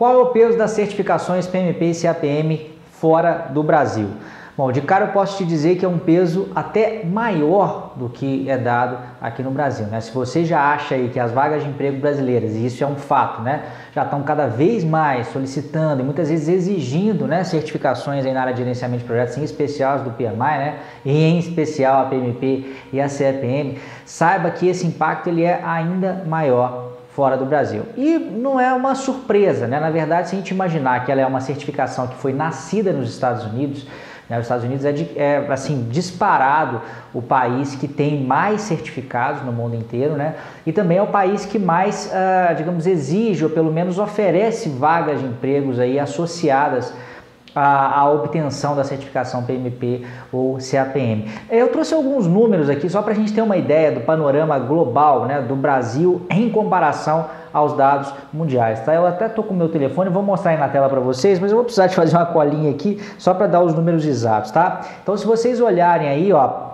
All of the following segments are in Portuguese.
Qual é o peso das certificações PMP e CAPM fora do Brasil? Bom, de cara eu posso te dizer que é um peso até maior do que é dado aqui no Brasil. Né? Se você já acha aí que as vagas de emprego brasileiras, e isso é um fato, né, já estão cada vez mais solicitando e muitas vezes exigindo né, certificações aí na área de gerenciamento de projetos, em especial as do PMI, né, e em especial a PMP e a CEPM, saiba que esse impacto ele é ainda maior fora do Brasil. E não é uma surpresa, né? Na verdade, se a gente imaginar que ela é uma certificação que foi nascida nos Estados Unidos, né? Os Estados Unidos é, de, é, assim disparado o país que tem mais certificados no mundo inteiro, né? E também é o país que mais, uh, digamos, exige ou pelo menos oferece vagas de empregos aí associadas a, a, obtenção da certificação PMP ou CAPM. Eu trouxe alguns números aqui só para a gente ter uma ideia do panorama global né, do Brasil em comparação aos dados mundiais. Tá? Eu até estou com o meu telefone, vou mostrar aí na tela para vocês, mas eu vou precisar de fazer uma colinha aqui só para dar os números exatos. Tá? Então, se vocês olharem aí, ó,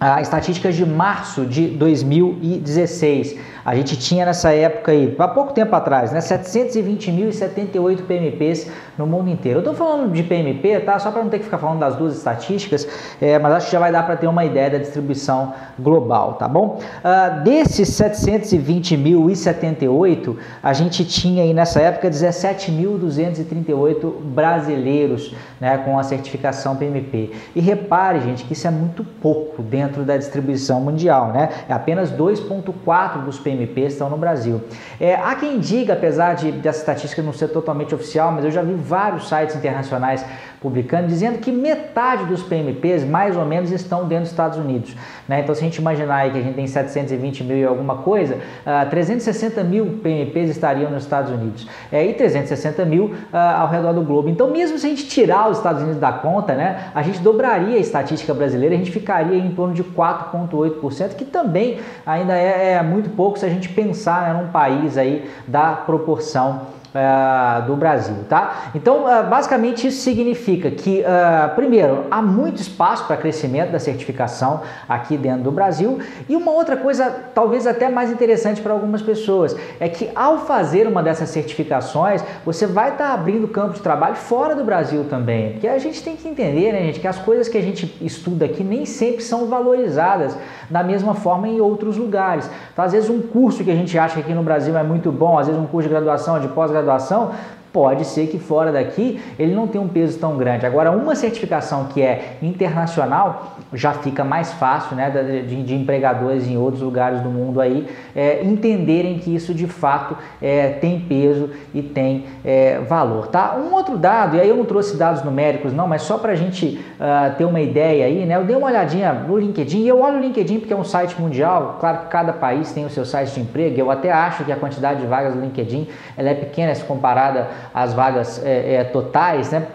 a estatísticas de março de 2016. A gente tinha nessa época aí, há pouco tempo atrás, né, 720.078 PMPs no mundo inteiro. Eu estou falando de PMP, tá? Só para não ter que ficar falando das duas estatísticas, é, mas acho que já vai dar para ter uma ideia da distribuição global, tá bom? Uh, desses 720.078, a gente tinha aí nessa época 17.238 brasileiros, né, com a certificação PMP. E repare, gente, que isso é muito pouco dentro da distribuição mundial, né? É apenas 2,4 dos PMP Estão no Brasil. É, há quem diga, apesar de dessa estatística não ser totalmente oficial, mas eu já vi vários sites internacionais publicando, dizendo que metade dos PMPs mais ou menos estão dentro dos Estados Unidos. Né? Então, se a gente imaginar que a gente tem 720 mil e alguma coisa, uh, 360 mil PMPs estariam nos Estados Unidos é, e 360 mil uh, ao redor do globo. Então, mesmo se a gente tirar os Estados Unidos da conta, né, a gente dobraria a estatística brasileira, a gente ficaria em torno de 4,8%, que também ainda é, é, muito pouco se a gente pensar né, num país aí da proporção uh, do Brasil, tá? Então, uh, basicamente isso significa que, uh, primeiro, há muito espaço para crescimento da certificação aqui dentro do Brasil e uma outra coisa, talvez até mais interessante para algumas pessoas, é que ao fazer uma dessas certificações, você vai estar tá abrindo campo de trabalho fora do Brasil também, porque a gente tem que entender, né, gente, que as coisas que a gente estuda aqui nem sempre são valorizadas da mesma forma em outros lugares. Então, às vezes um curso que a gente acha que aqui no Brasil é muito bom, às vezes um curso de graduação, de pós-graduação graduação, pode ser que fora daqui ele não tenha um peso tão grande. Agora, uma certificação que é internacional já fica mais fácil né, de, de empregadores em outros lugares do mundo aí é, entenderem que isso de fato é, tem peso e tem é, valor. Tá? Um outro dado, e aí eu não trouxe dados numéricos não, mas só para a gente uh, ter uma ideia aí, né, eu dei uma olhadinha no LinkedIn, e eu olho o LinkedIn porque é um site mundial, claro que cada país tem o seu site de emprego, eu até acho que a quantidade de vagas do LinkedIn ela é pequena se comparada às vagas é, é, totais, né?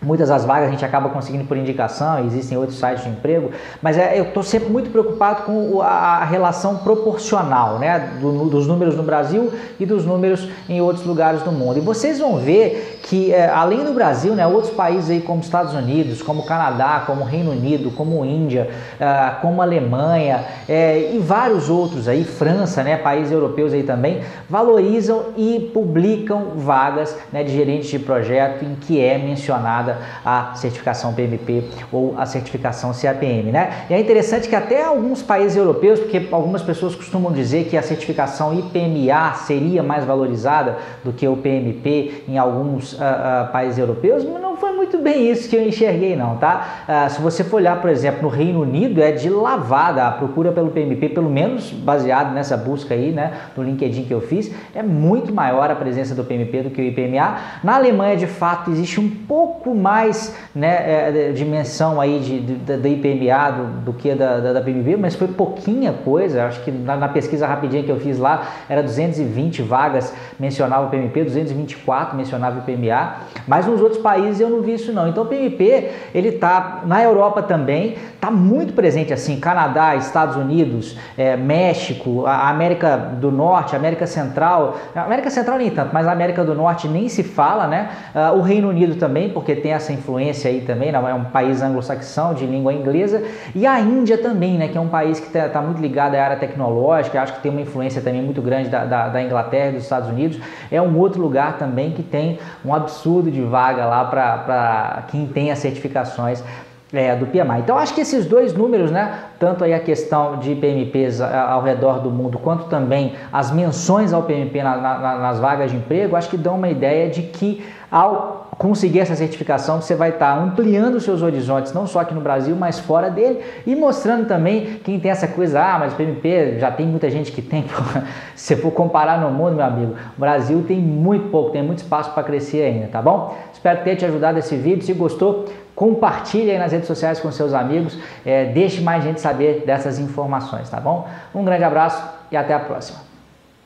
Muitas das vagas a gente acaba conseguindo por indicação, existem outros sites de emprego, mas é, eu estou sempre muito preocupado com a, relação proporcional né, do, dos números no Brasil e dos números em outros lugares do mundo. E vocês vão ver que, é, além do Brasil, né, outros países aí como Estados Unidos, como Canadá, como Reino Unido, como Índia, é, como Alemanha é, e vários outros aí, França, né, países europeus aí também, valorizam e publicam vagas né, de gerentes de projeto em que é mencionado a certificação PMP ou a certificação CAPM, né? E é interessante que até alguns países europeus, porque algumas pessoas costumam dizer que a certificação IPMA seria mais valorizada do que o PMP em alguns uh, países europeus, mas não foi muito bem isso que eu enxerguei não, tá? Uh, se você for olhar, por exemplo, no Reino Unido, é de lavada a procura pelo PMP, pelo menos baseado nessa busca aí, né, no LinkedIn que eu fiz, é muito maior a presença do PMP do que o IPMA. Na Alemanha, de fato, existe um pouco mais né, é, dimensão aí de, de, da IPMA do, do que da, da, da, PMB, mas foi pouquinha coisa. Acho que na, na, pesquisa rapidinha que eu fiz lá era 220 vagas mencionava o PMP, 224 mencionava o IPMA. Mas nos outros países eu não vi isso não. Então o PMP, ele tá na Europa também, tá muito presente assim, Canadá, Estados Unidos, é, México, a América do Norte, América Central, América Central nem tanto, mas a América do Norte nem se fala, né? Uh, o Reino Unido também, porque tem essa influência aí também, é um país anglo-saxão de língua inglesa, e a Índia também, né? Que é um país que está tá muito ligado à área tecnológica, acho que tem uma influência também muito grande da, da, da Inglaterra e dos Estados Unidos, é um outro lugar também que tem um absurdo de vaga lá para quem tem as certificações é, do PMI. Então acho que esses dois números, né, tanto aí a questão de PMPs ao redor do mundo, quanto também as menções ao PMP na, na, nas vagas de emprego, acho que dão uma ideia de que ao conseguir essa certificação, você vai estar ampliando os seus horizontes, não só aqui no Brasil, mas fora dele, e mostrando também quem tem essa coisa, ah, mas o PMP já tem muita gente que tem, se for comparar no mundo, meu amigo, o Brasil tem muito pouco, tem muito espaço para crescer ainda, tá bom? Espero ter te ajudado esse vídeo, se gostou, compartilhe aí nas redes sociais com seus amigos, é, deixe mais gente saber dessas informações, tá bom? Um grande abraço e até a próxima.